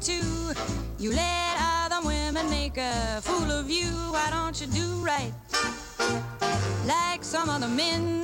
Too. You let other women make a fool of you. Why don't you do right? Like some other men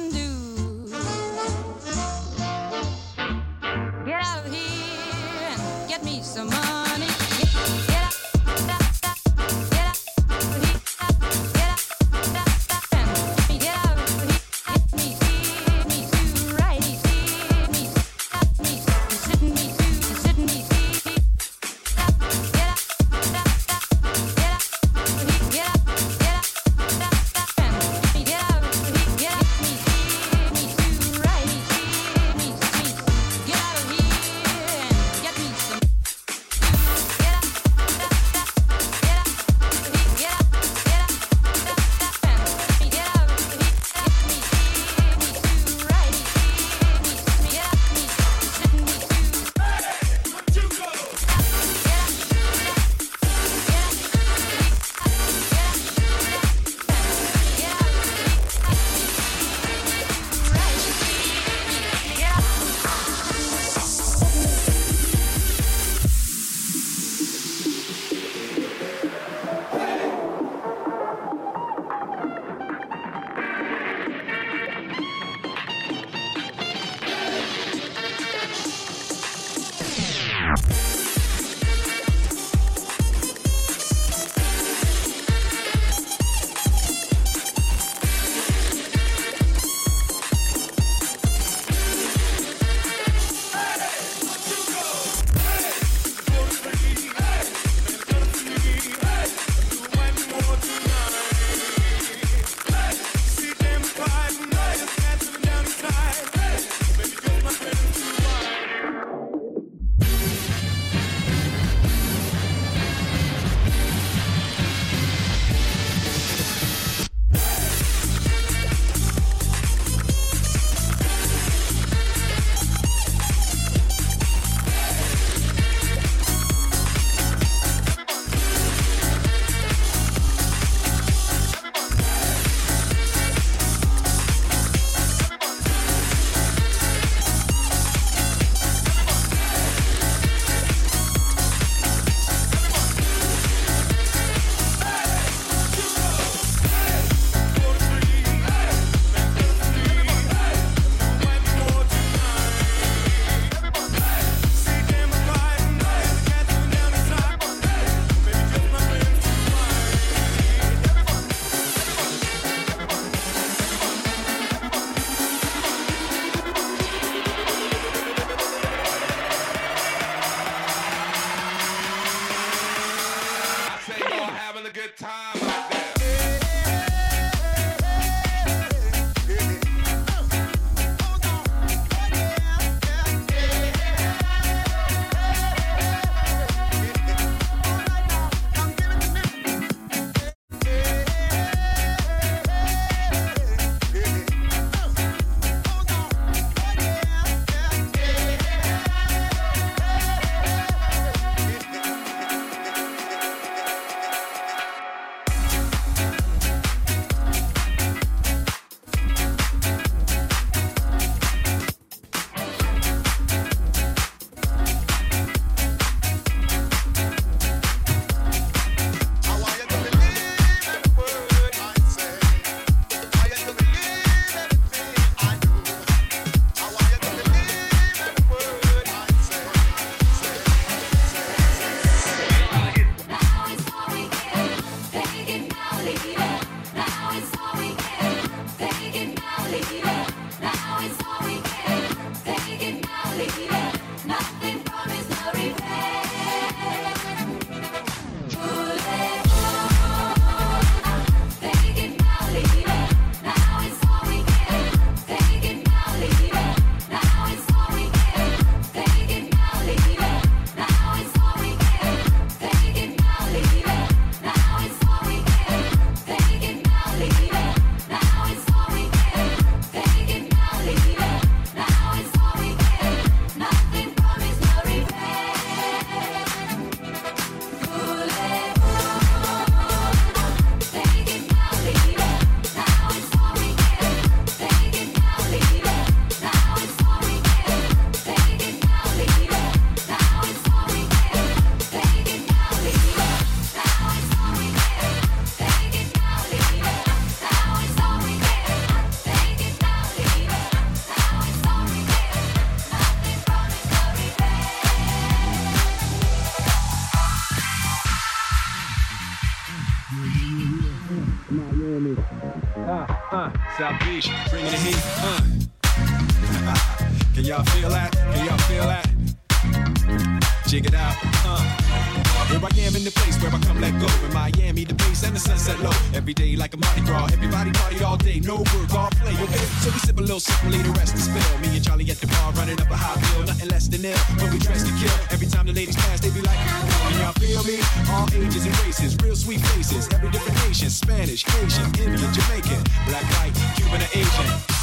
In the place where I come let go. In Miami, the bass and the sunset low. Every day like a Mardi Gras. Everybody party all day. No work, all play, okay? So we sip a little and leave the rest to spill. Me and Charlie at the bar running up a high bill. Nothing less than ill. When we dress to kill. Every time the ladies pass, they be like, Can y'all feel me? All ages and races. Real sweet faces. Every different nation. Spanish, Haitian, Indian, Jamaican. Black, white, Cuban, or Asian.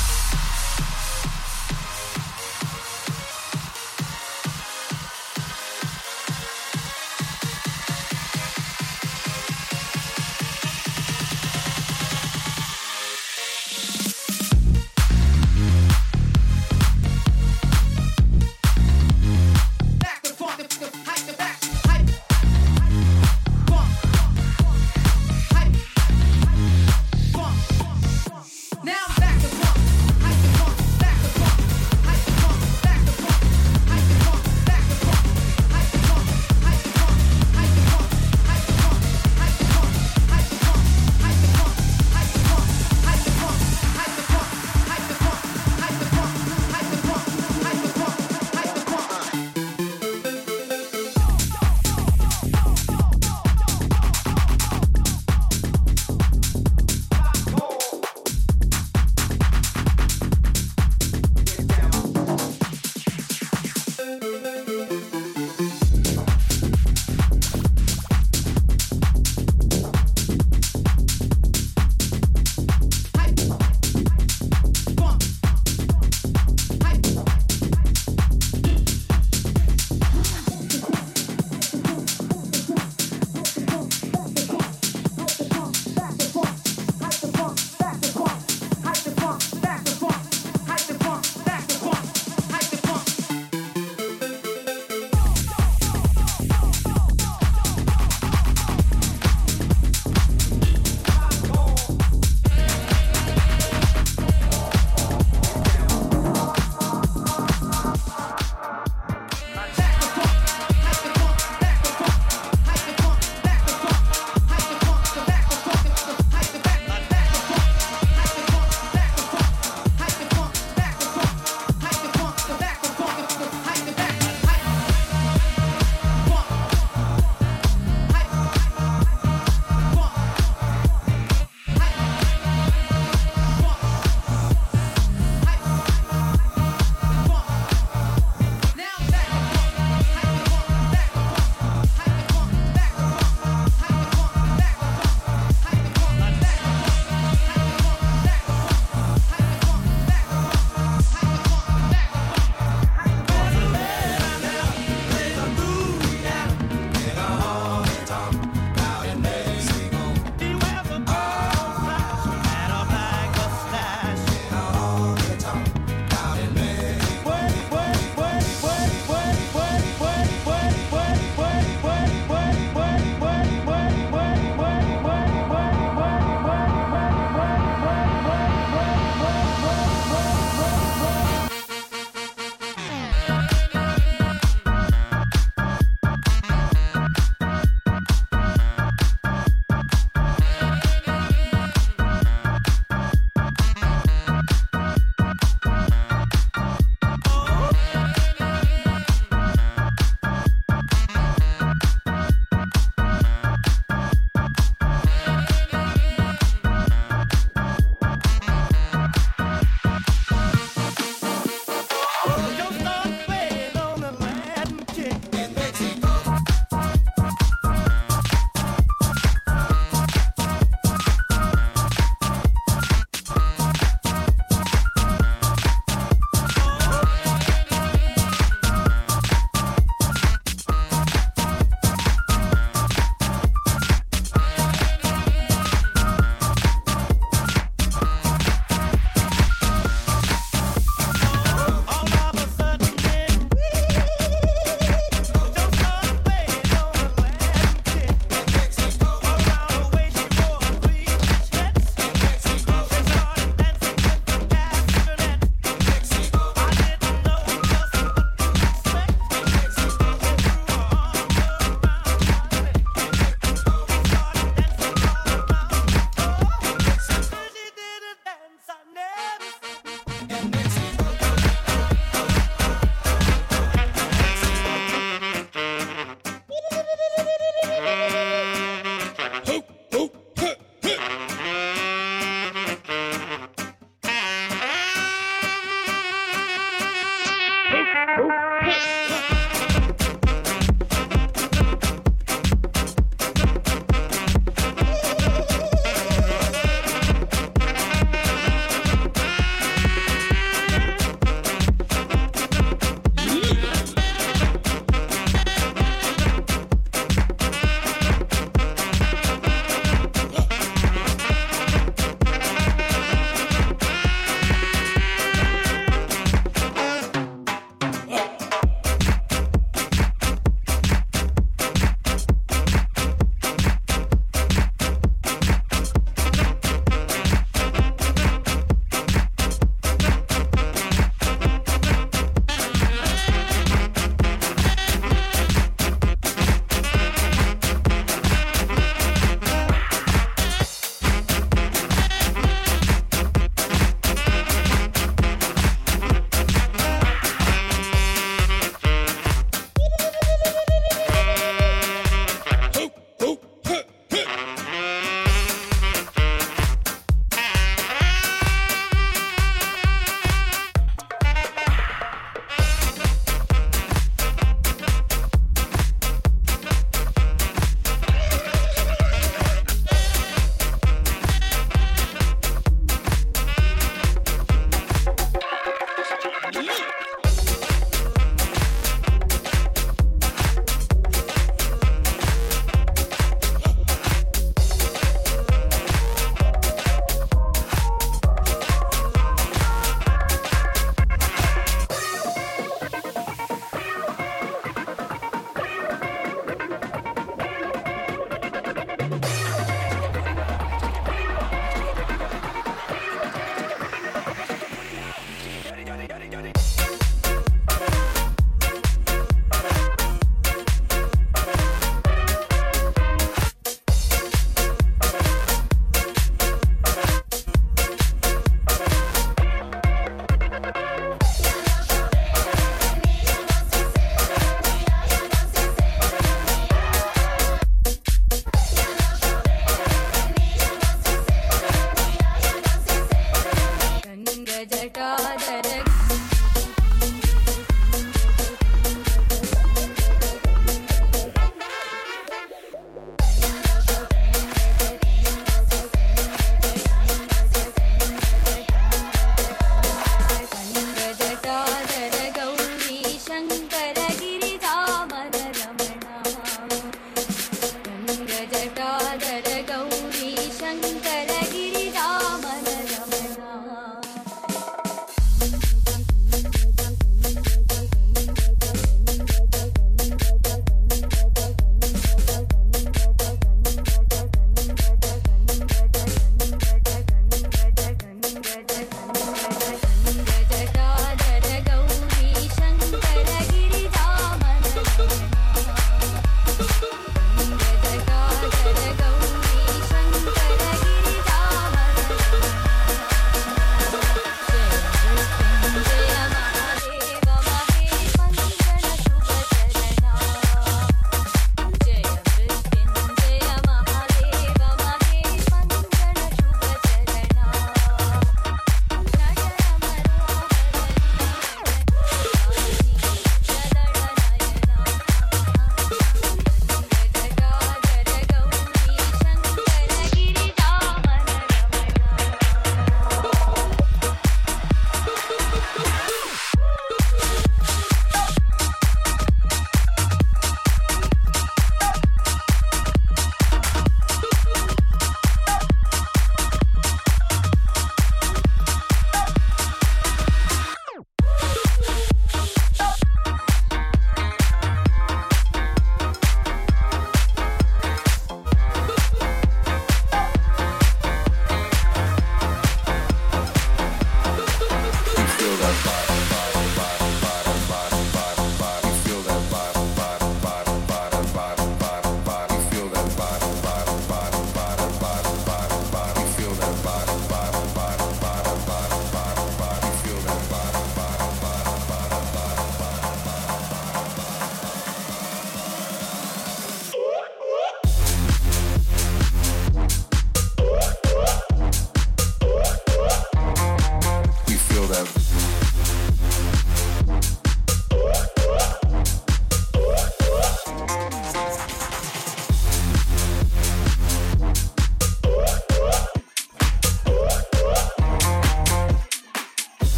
Bye.